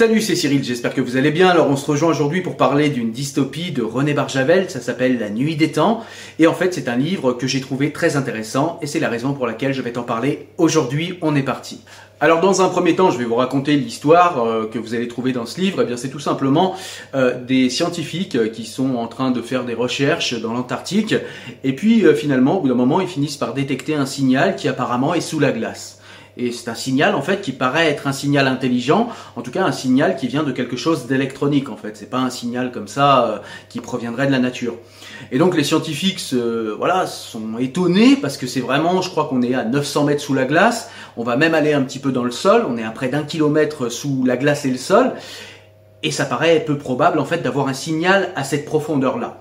Salut, c'est Cyril, j'espère que vous allez bien. Alors on se rejoint aujourd'hui pour parler d'une dystopie de René Barjavel, ça s'appelle La Nuit des Temps. Et en fait c'est un livre que j'ai trouvé très intéressant et c'est la raison pour laquelle je vais t'en parler aujourd'hui. On est parti. Alors dans un premier temps, je vais vous raconter l'histoire euh, que vous allez trouver dans ce livre. Eh bien, c'est tout simplement euh, des scientifiques euh, qui sont en train de faire des recherches dans l'Antarctique, et puis finalement, au bout d'un moment, ils finissent par détecter un signal qui apparemment est sous la glace. Et c'est un signal en fait qui paraît être un signal intelligent, en tout cas un signal qui vient de quelque chose d'électronique en fait. C'est pas un signal comme ça euh, qui proviendrait de la nature. Et donc les scientifiques voilà, sont étonnés parce que c'est vraiment, je crois qu'on est à 900 mètres sous la glace. On va même aller un petit peu dans le sol. On est à près d'un kilomètre sous la glace et le sol. Et ça paraît peu probable en fait d'avoir un signal à cette profondeur là.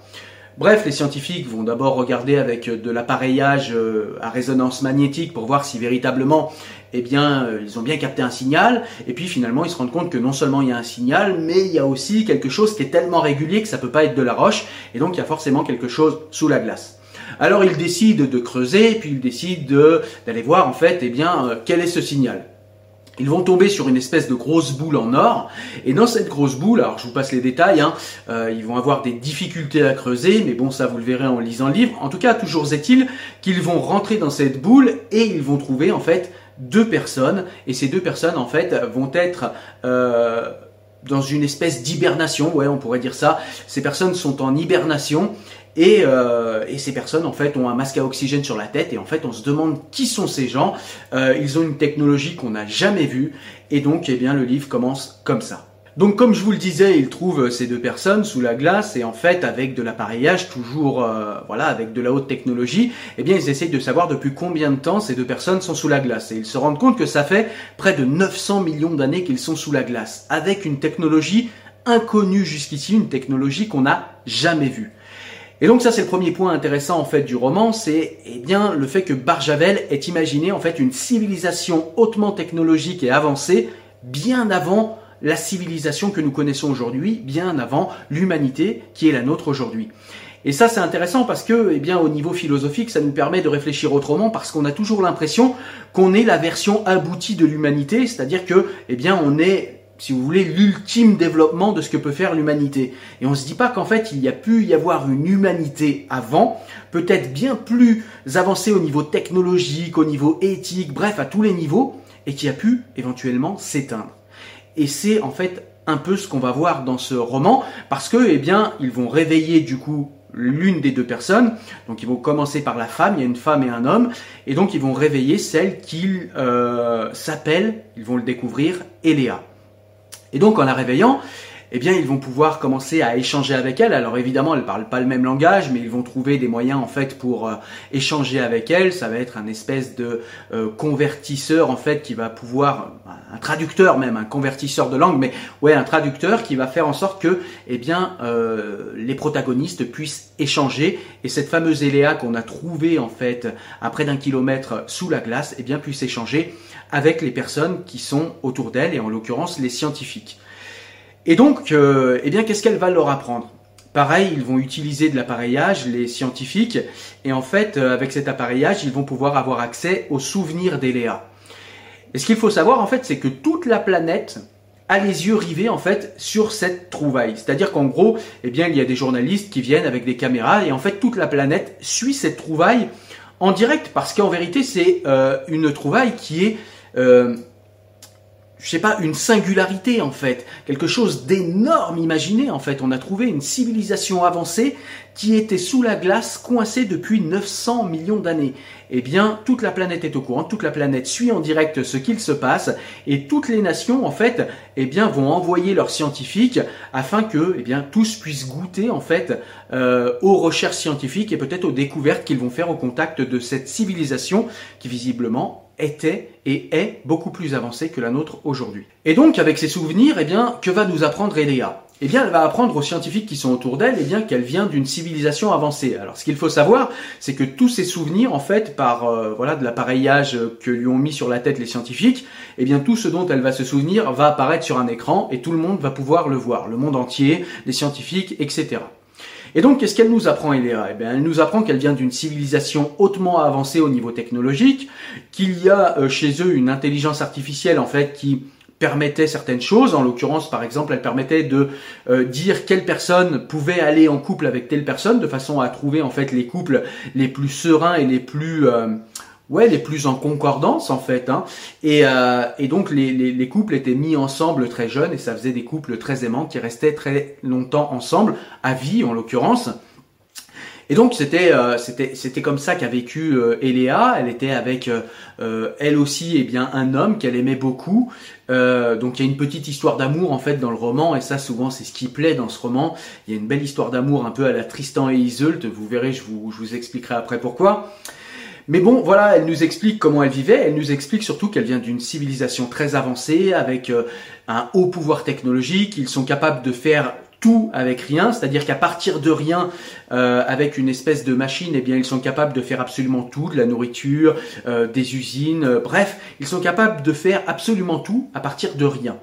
Bref, les scientifiques vont d'abord regarder avec de l'appareillage euh, à résonance magnétique pour voir si véritablement eh bien, euh, ils ont bien capté un signal, et puis finalement, ils se rendent compte que non seulement il y a un signal, mais il y a aussi quelque chose qui est tellement régulier que ça peut pas être de la roche, et donc il y a forcément quelque chose sous la glace. Alors ils décident de creuser, puis ils décident d'aller voir en fait, eh bien, euh, quel est ce signal. Ils vont tomber sur une espèce de grosse boule en or, et dans cette grosse boule, alors je vous passe les détails, hein, euh, ils vont avoir des difficultés à creuser, mais bon ça vous le verrez en lisant le livre. En tout cas, toujours est-il qu'ils vont rentrer dans cette boule et ils vont trouver en fait deux personnes, et ces deux personnes en fait vont être euh, dans une espèce d'hibernation, ouais on pourrait dire ça. Ces personnes sont en hibernation et, euh, et, ces personnes en fait ont un masque à oxygène sur la tête et en fait on se demande qui sont ces gens. Euh, ils ont une technologie qu'on n'a jamais vue et donc eh bien le livre commence comme ça. Donc comme je vous le disais, il trouve ces deux personnes sous la glace et en fait avec de l'appareillage toujours euh, voilà avec de la haute technologie, eh bien ils essayent de savoir depuis combien de temps ces deux personnes sont sous la glace et ils se rendent compte que ça fait près de 900 millions d'années qu'ils sont sous la glace avec une technologie inconnue jusqu'ici, une technologie qu'on n'a jamais vue. Et donc ça c'est le premier point intéressant en fait du roman, c'est eh bien le fait que Barjavel ait imaginé en fait une civilisation hautement technologique et avancée bien avant la civilisation que nous connaissons aujourd'hui, bien avant l'humanité qui est la nôtre aujourd'hui. Et ça, c'est intéressant parce que, eh bien, au niveau philosophique, ça nous permet de réfléchir autrement parce qu'on a toujours l'impression qu'on est la version aboutie de l'humanité, c'est-à-dire que, eh bien, on est si vous voulez, l'ultime développement de ce que peut faire l'humanité. Et on ne se dit pas qu'en fait, il y a pu y avoir une humanité avant, peut-être bien plus avancée au niveau technologique, au niveau éthique, bref, à tous les niveaux, et qui a pu éventuellement s'éteindre. Et c'est en fait un peu ce qu'on va voir dans ce roman, parce que, eh bien, ils vont réveiller du coup l'une des deux personnes. Donc ils vont commencer par la femme, il y a une femme et un homme, et donc ils vont réveiller celle qu'ils euh, s'appelle, ils vont le découvrir, Eléa. Et donc en la réveillant, eh bien ils vont pouvoir commencer à échanger avec elle. Alors évidemment, elle parle pas le même langage, mais ils vont trouver des moyens en fait pour euh, échanger avec elle. Ça va être un espèce de euh, convertisseur en fait qui va pouvoir un traducteur même, un convertisseur de langue, mais ouais, un traducteur qui va faire en sorte que eh bien euh, les protagonistes puissent échanger et cette fameuse Eléa qu'on a trouvée en fait à près d'un kilomètre sous la glace, eh bien puisse échanger avec les personnes qui sont autour d'elle et en l'occurrence les scientifiques. Et donc, euh, eh bien, qu'est-ce qu'elle va leur apprendre? Pareil, ils vont utiliser de l'appareillage, les scientifiques, et en fait, euh, avec cet appareillage, ils vont pouvoir avoir accès aux souvenirs d'Eléa. Et ce qu'il faut savoir, en fait, c'est que toute la planète a les yeux rivés, en fait, sur cette trouvaille. C'est-à-dire qu'en gros, eh bien, il y a des journalistes qui viennent avec des caméras, et en fait, toute la planète suit cette trouvaille en direct, parce qu'en vérité, c'est euh, une trouvaille qui est je sais pas, une singularité en fait, quelque chose d'énorme. Imaginez en fait, on a trouvé une civilisation avancée qui était sous la glace, coincée depuis 900 millions d'années. Eh bien, toute la planète est au courant, toute la planète suit en direct ce qu'il se passe, et toutes les nations en fait, eh bien, vont envoyer leurs scientifiques afin que, eh bien, tous puissent goûter en fait euh, aux recherches scientifiques et peut-être aux découvertes qu'ils vont faire au contact de cette civilisation qui visiblement était et est beaucoup plus avancée que la nôtre aujourd'hui. Et donc, avec ses souvenirs, eh bien, que va nous apprendre Eléa? Eh bien, elle va apprendre aux scientifiques qui sont autour d'elle, eh bien, qu'elle vient d'une civilisation avancée. Alors, ce qu'il faut savoir, c'est que tous ces souvenirs, en fait, par euh, voilà de l'appareillage que lui ont mis sur la tête les scientifiques, eh bien, tout ce dont elle va se souvenir va apparaître sur un écran et tout le monde va pouvoir le voir, le monde entier, les scientifiques, etc. Et donc, qu'est-ce qu'elle nous apprend, Eléa? Eh bien, elle nous apprend qu'elle vient d'une civilisation hautement avancée au niveau technologique, qu'il y a euh, chez eux une intelligence artificielle, en fait, qui permettait certaines choses. En l'occurrence, par exemple, elle permettait de euh, dire quelle personne pouvait aller en couple avec telle personne, de façon à trouver en fait les couples les plus sereins et les plus euh, ouais, les plus en concordance en fait. Hein. Et, euh, donc les, les, les, couples étaient mis ensemble très jeunes et ça faisait des couples très aimants qui restaient très longtemps ensemble, à vie en l'occurrence. Et donc c'était euh, c'était comme ça qu'a vécu euh, Eléa. Elle était avec euh, euh, elle aussi et eh bien un homme qu'elle aimait beaucoup. donc il y a une petite histoire d'amour en fait dans le roman et ça souvent c'est ce qui plaît dans ce roman. Il y a une belle histoire d'amour un peu à la Tristan et Iseult. Vous verrez, je vous je vous expliquerai après pourquoi. Mais bon, voilà, elle nous explique comment elle vivait, elle nous explique surtout qu'elle vient d'une civilisation très avancée, avec euh, un haut pouvoir technologique, ils sont capables de faire tout avec rien, c'est-à-dire qu'à partir de rien, euh, avec une espèce de machine, eh bien ils sont capables de faire absolument tout, de la nourriture, euh, des usines, bref, ils sont capables de faire absolument tout à partir de rien.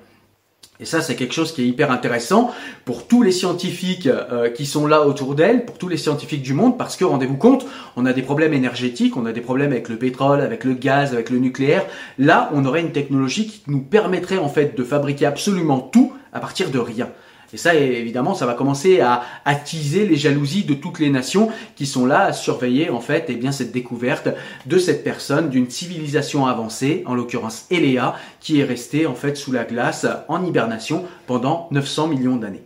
Et ça, c'est quelque chose qui est hyper intéressant pour tous les scientifiques euh, qui sont là autour d'elle, pour tous les scientifiques du monde, parce que rendez-vous compte, on a des problèmes énergétiques, on a des problèmes avec le pétrole, avec le gaz, avec le nucléaire. Là, on aurait une technologie qui nous permettrait en fait de fabriquer absolument tout à partir de rien. Et ça, évidemment, ça va commencer à attiser les jalousies de toutes les nations qui sont là à surveiller en fait, eh bien, cette découverte de cette personne, d'une civilisation avancée, en l'occurrence Eléa, qui est restée en fait sous la glace en hibernation pendant 900 millions d'années.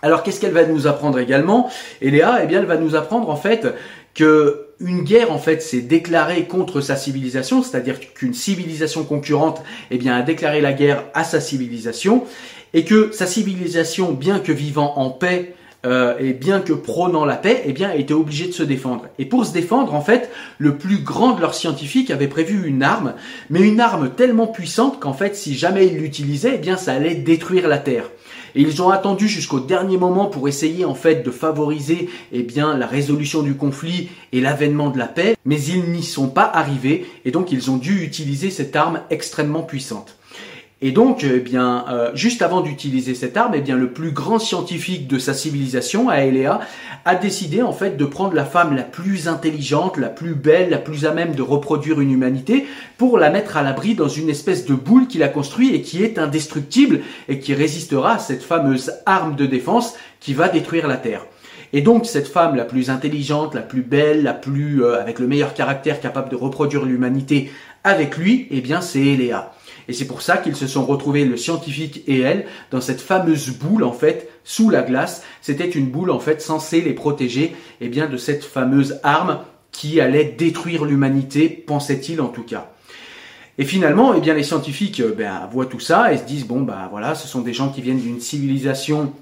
Alors, qu'est-ce qu'elle va nous apprendre également? Eléa, eh bien, elle va nous apprendre en fait que une guerre en fait s'est déclarée contre sa civilisation, c'est-à-dire qu'une civilisation concurrente eh a déclaré la guerre à sa civilisation et que sa civilisation, bien que vivant en paix, euh, et bien que prônant la paix, eh bien, a été obligée de se défendre. Et pour se défendre, en fait, le plus grand de leurs scientifiques avait prévu une arme, mais une arme tellement puissante qu'en fait, si jamais ils l'utilisaient, eh bien, ça allait détruire la Terre. Et ils ont attendu jusqu'au dernier moment pour essayer en fait de favoriser eh bien la résolution du conflit et l'avènement de la paix, mais ils n'y sont pas arrivés et donc ils ont dû utiliser cette arme extrêmement puissante. Et donc, eh bien, euh, juste avant d'utiliser cette arme, eh bien, le plus grand scientifique de sa civilisation, Aeléa, a décidé en fait de prendre la femme la plus intelligente, la plus belle, la plus à même de reproduire une humanité, pour la mettre à l'abri dans une espèce de boule qu'il a construit et qui est indestructible et qui résistera à cette fameuse arme de défense qui va détruire la Terre. Et donc cette femme la plus intelligente, la plus belle, la plus euh, avec le meilleur caractère capable de reproduire l'humanité avec lui, eh bien c'est Eléa. Et c'est pour ça qu'ils se sont retrouvés, le scientifique et elle, dans cette fameuse boule, en fait, sous la glace. C'était une boule, en fait, censée les protéger, eh bien, de cette fameuse arme qui allait détruire l'humanité, pensait-il en tout cas. Et finalement, eh bien, les scientifiques euh, ben, voient tout ça et se disent bon bah voilà, ce sont des gens qui viennent d'une civilisation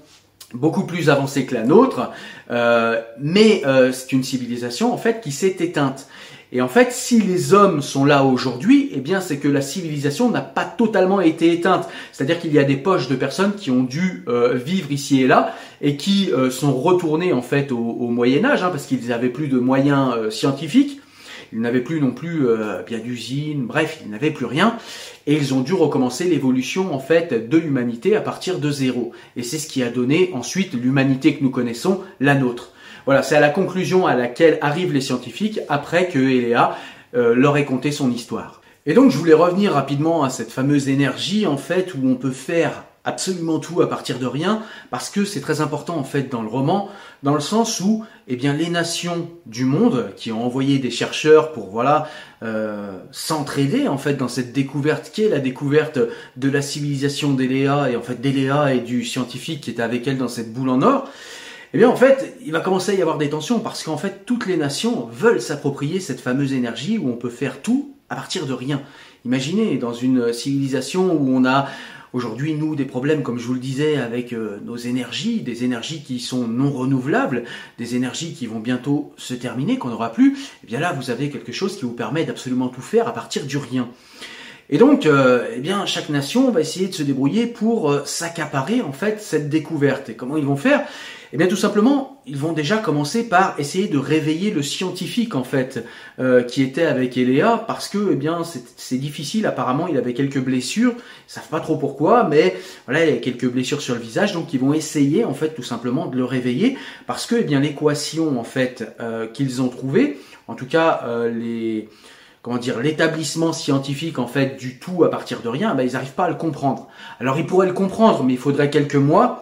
beaucoup plus avancée que la nôtre, euh, mais euh, c'est une civilisation en fait qui s'est éteinte. Et en fait, si les hommes sont là aujourd'hui, eh bien, c'est que la civilisation n'a pas totalement été éteinte. C'est-à-dire qu'il y a des poches de personnes qui ont dû euh, vivre ici et là et qui euh, sont retournées en fait au, Moyen Âge, hein, parce qu'ils n'avaient plus de moyens euh, scientifiques. Ils n'avaient plus non plus bien d'usines, bref, ils n'avaient plus rien, et ils ont dû recommencer l'évolution en fait de l'humanité à partir de zéro. Et c'est ce qui a donné ensuite l'humanité que nous connaissons, la nôtre. Voilà, c'est à la conclusion à laquelle arrivent les scientifiques après que Eléa euh, leur ait conté son histoire. Et donc je voulais revenir rapidement à cette fameuse énergie en fait où on peut faire absolument tout à partir de rien parce que c'est très important en fait dans le roman dans le sens où eh bien les nations du monde qui ont envoyé des chercheurs pour voilà euh, s'entraider en fait dans cette découverte qui est la découverte de la civilisation d'Eléa et en fait d'Eléa et du scientifique qui est avec elle dans cette boule en or eh bien en fait, il va commencer à y avoir des tensions parce qu'en fait, toutes les nations veulent s'approprier cette fameuse énergie où on peut faire tout à partir de rien. Imaginez dans une civilisation où on a aujourd'hui nous des problèmes comme je vous le disais avec euh, nos énergies, des énergies qui sont non renouvelables, des énergies qui vont bientôt se terminer, qu'on n'aura plus. Eh bien là, vous avez quelque chose qui vous permet d'absolument tout faire à partir du rien. Et donc, euh, eh bien, chaque nation va essayer de se débrouiller pour euh, s'accaparer en fait cette découverte. Et comment ils vont faire? Eh bien tout simplement, ils vont déjà commencer par essayer de réveiller le scientifique en fait euh, qui était avec Eléa parce que eh bien c'est difficile. Apparemment, il avait quelques blessures. Ils savent pas trop pourquoi, mais voilà, il y a quelques blessures sur le visage, donc ils vont essayer en fait tout simplement de le réveiller parce que eh bien l'équation en fait euh, qu'ils ont trouvée, en tout cas euh, les comment dire, l'établissement scientifique en fait du tout à partir de rien, ben, ils n'arrivent pas à le comprendre. Alors ils pourraient le comprendre, mais il faudrait quelques mois.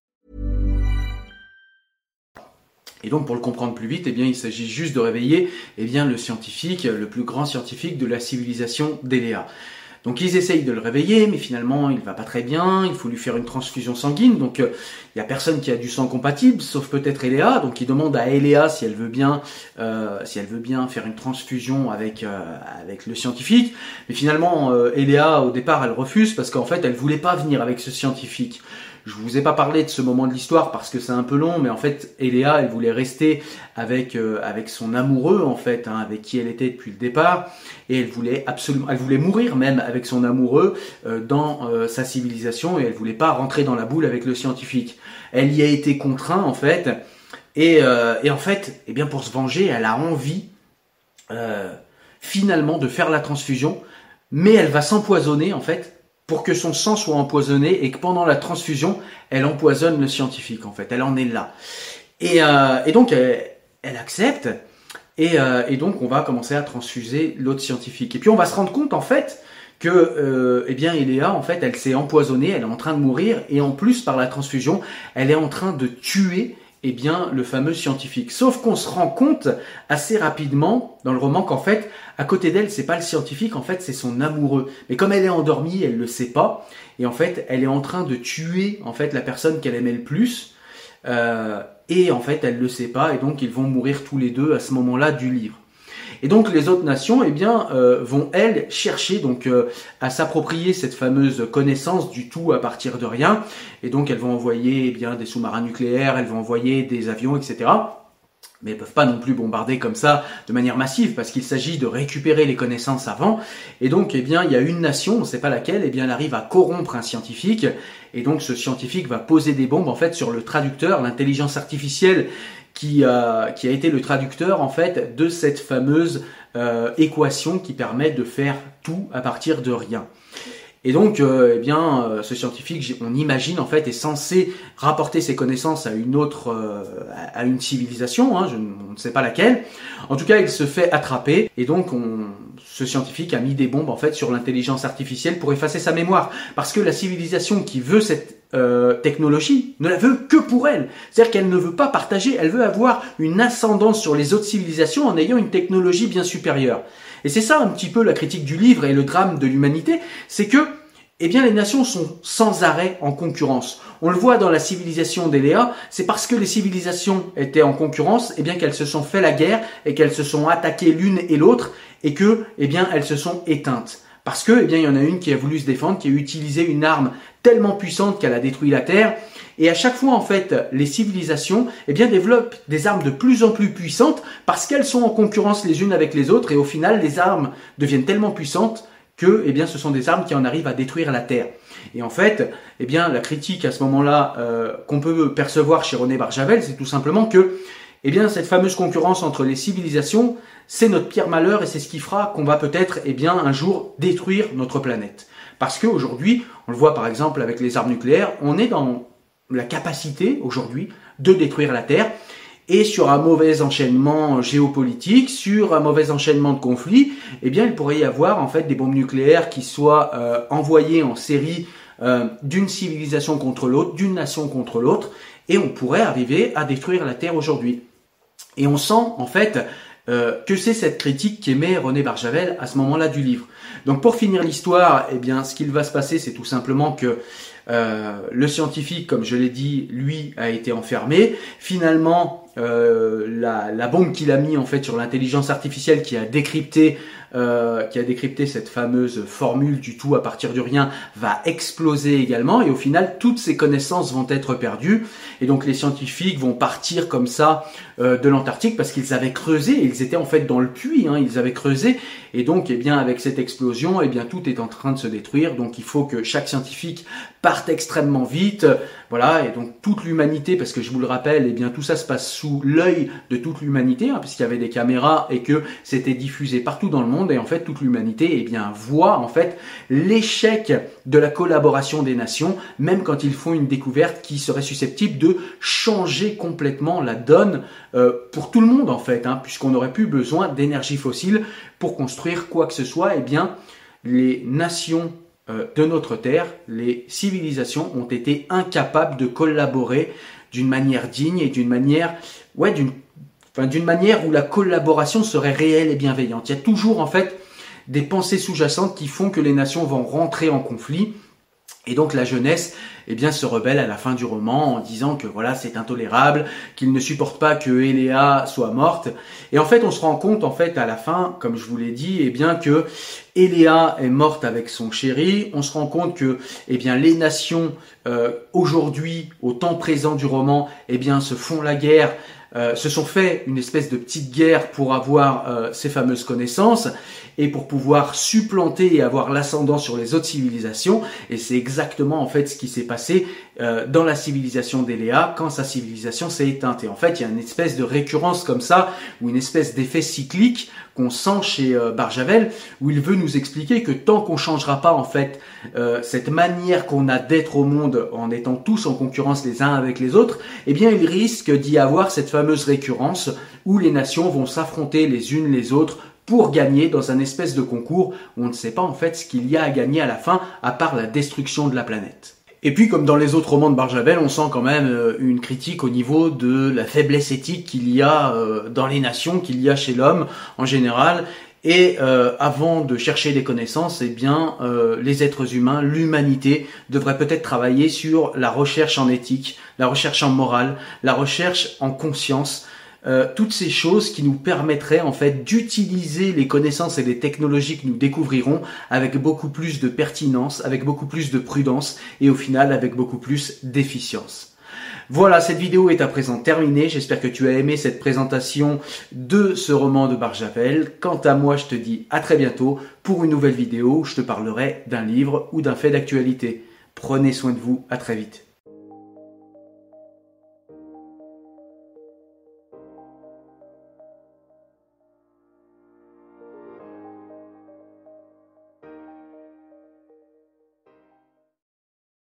Et donc, pour le comprendre plus vite, eh bien, il s'agit juste de réveiller eh bien, le scientifique, le plus grand scientifique de la civilisation d'Eléa. Donc ils essayent de le réveiller, mais finalement il va pas très bien, il faut lui faire une transfusion sanguine, donc euh, il y a personne qui a du sang compatible, sauf peut-être Eléa, donc il demande à Eléa si elle veut bien, euh, si elle veut bien faire une transfusion avec euh, avec le scientifique, mais finalement Eléa au départ elle refuse parce qu'en fait elle voulait pas venir avec ce scientifique. Je vous ai pas parlé de ce moment de l'histoire parce que c'est un peu long, mais en fait, Eléa, elle voulait rester avec euh, avec son amoureux en fait, hein, avec qui elle était depuis le départ, et elle voulait absolument, elle voulait mourir même avec son amoureux euh, dans euh, sa civilisation, et elle voulait pas rentrer dans la boule avec le scientifique. Elle y a été contrainte en fait, et, et en fait, eh bien pour se venger, elle a envie finalement de faire la transfusion, mais elle va s'empoisonner en fait pour que son sang soit empoisonné et que pendant la transfusion, elle empoisonne le scientifique en fait. Elle en est là. Et, euh, donc elle, accepte et, euh, et, donc on va commencer à transfuser l'autre scientifique. Et puis on va se rendre compte en fait que euh, eh bien Eléa en fait elle s'est empoisonnée, elle est en train de mourir et en plus par la transfusion elle est en train de tuer eh bien le fameux scientifique. Sauf qu'on se rend compte assez rapidement dans le roman qu'en fait à côté d'elle c'est pas le scientifique en fait c'est son amoureux. Mais comme elle est endormie elle le sait pas et en fait elle est en train de tuer en fait la personne qu'elle aimait le plus. Euh, et en fait elle le sait pas et donc ils vont mourir tous les deux à ce moment-là du livre. Et donc les autres nations, eh bien, euh, vont elles chercher donc euh, à s'approprier cette fameuse connaissance du tout à partir de rien. Et donc elles vont envoyer eh bien des sous-marins nucléaires, elles vont envoyer des avions, etc mais elles peuvent pas non plus bombarder comme ça de manière massive parce qu'il s'agit de récupérer les connaissances avant. Et donc, eh bien, il y a une nation, on ne sait pas laquelle, eh bien, elle arrive à corrompre un scientifique. Et donc, ce scientifique va poser des bombes en fait sur le traducteur, l'intelligence artificielle qui a, qui a été le traducteur en fait de cette fameuse euh, équation qui permet de faire tout à partir de rien. Et donc, euh, eh bien, euh, ce scientifique, on imagine en fait, est censé rapporter ses connaissances à une autre, euh, à une civilisation. Hein, je, on ne sait pas laquelle. En tout cas, il se fait attraper, et donc, on, ce scientifique a mis des bombes en fait sur l'intelligence artificielle pour effacer sa mémoire, parce que la civilisation qui veut cette technologie ne la veut que pour elle. C'est-à-dire qu'elle ne veut pas partager, elle veut avoir une ascendance sur les autres civilisations en ayant une technologie bien supérieure. Et c'est ça un petit peu la critique du livre et le drame de l'humanité, c'est que eh bien les nations sont sans arrêt en concurrence. On le voit dans la civilisation d'Eléa, c'est parce que les civilisations étaient en concurrence, eh bien qu'elles se sont fait la guerre et qu'elles se sont attaquées l'une et l'autre et que eh bien elles se sont éteintes. Parce que eh bien il y en a une qui a voulu se défendre, qui a utilisé une arme tellement puissante qu'elle a détruit la terre et à chaque fois, en fait, les civilisations eh bien, développent des armes de plus en plus puissantes parce qu'elles sont en concurrence les unes avec les autres. Et au final, les armes deviennent tellement puissantes que eh bien, ce sont des armes qui en arrivent à détruire la Terre. Et en fait, eh bien, la critique à ce moment-là euh, qu'on peut percevoir chez René Barjavel, c'est tout simplement que eh bien, cette fameuse concurrence entre les civilisations, c'est notre pire malheur et c'est ce qui fera qu'on va peut-être eh bien, un jour détruire notre planète. Parce qu'aujourd'hui, on le voit par exemple avec les armes nucléaires, on est dans la capacité aujourd'hui de détruire la Terre et sur un mauvais enchaînement géopolitique, sur un mauvais enchaînement de conflits, eh bien il pourrait y avoir en fait des bombes nucléaires qui soient euh, envoyées en série euh, d'une civilisation contre l'autre, d'une nation contre l'autre, et on pourrait arriver à détruire la Terre aujourd'hui. Et on sent en fait euh, que c'est cette critique qu'émet René Barjavel à ce moment-là du livre. Donc pour finir l'histoire, eh bien ce qu'il va se passer, c'est tout simplement que euh, le scientifique, comme je l'ai dit, lui a été enfermé. Finalement, euh, la, la, bombe qu'il a mis en fait sur l'intelligence artificielle qui a décrypté euh, qui a décrypté cette fameuse formule du tout à partir du rien va exploser également. Et au final toutes ces connaissances vont être perdues. Et donc les scientifiques vont partir comme ça euh, de l'Antarctique parce qu'ils avaient creusé. Ils étaient en fait dans le puits hein, ils avaient creusé. Et donc eh bien avec cette explosion eh bien tout est en train de se détruire. Donc il faut que chaque scientifique parte extrêmement vite. Voilà, et donc toute l'humanité, parce que je vous le rappelle, eh bien tout ça se passe sous l'œil de toute l'humanité, hein, puisqu'il y avait des caméras et que c'était diffusé partout dans le monde, et en fait toute l'humanité eh bien voit en fait l'échec de la collaboration des nations, même quand ils font une découverte qui serait susceptible de changer complètement la donne euh, pour tout le monde en fait, hein, puisqu'on n'aurait plus besoin d'énergie fossile pour construire quoi que ce soit, eh bien les nations euh, de notre Terre, les civilisations ont été incapables de collaborer d'une manière digne et d'une manière, ouais, d'une, d'une manière où la collaboration serait réelle et bienveillante. Il y a toujours en fait des pensées sous-jacentes qui font que les nations vont rentrer en conflit et donc la jeunesse eh bien, se rebelle à la fin du roman en disant que voilà, c'est intolérable, qu'il ne supporte pas que Eléa soit morte. Et en fait, on se rend compte en fait à la fin, comme je vous l'ai dit, eh bien que Eléa est morte avec son chéri. On se rend compte que eh bien les nations euh, aujourd'hui, au temps présent du roman, eh bien se font la guerre. Euh, se sont fait une espèce de petite guerre pour avoir euh, ces fameuses connaissances et pour pouvoir supplanter et avoir l'ascendant sur les autres civilisations. Et c'est exactement en fait ce qui s'est passé euh, dans la civilisation d'Eléa quand sa civilisation s'est éteinte. Et en fait, il y a une espèce de récurrence comme ça, ou une espèce d'effet cyclique qu'on sent chez euh, Barjavel, où il veut nous expliquer que tant qu'on changera pas en fait euh, cette manière qu'on a d'être au monde en étant tous en concurrence les uns avec les autres, eh bien il risque d'y avoir cette fameuse récurrence où les nations vont s'affronter les unes les autres pour gagner dans un espèce de concours où on ne sait pas en fait ce qu'il y a à gagner à la fin à part la destruction de la planète. Et puis, comme dans les autres romans de Barjavel, on sent quand même euh, une critique au niveau de la faiblesse éthique qu'il y a euh, dans les nations, qu'il y a chez l'homme en général. Et euh, avant de chercher des connaissances, eh bien, les êtres humains, l'humanité, devraient peut-être travailler sur la recherche en éthique, la recherche en morale, la recherche en conscience, euh, toutes ces choses qui nous permettraient en fait d'utiliser les connaissances et les technologies que nous découvrirons avec beaucoup plus de pertinence, avec beaucoup plus de prudence et au final avec beaucoup plus d'efficience. Voilà, cette vidéo est à présent terminée. J'espère que tu as aimé cette présentation de ce roman de Barjavel. Quant à moi, je te dis à très bientôt pour une nouvelle vidéo où je te parlerai d'un livre ou d'un fait d'actualité. Prenez soin de vous, à très vite.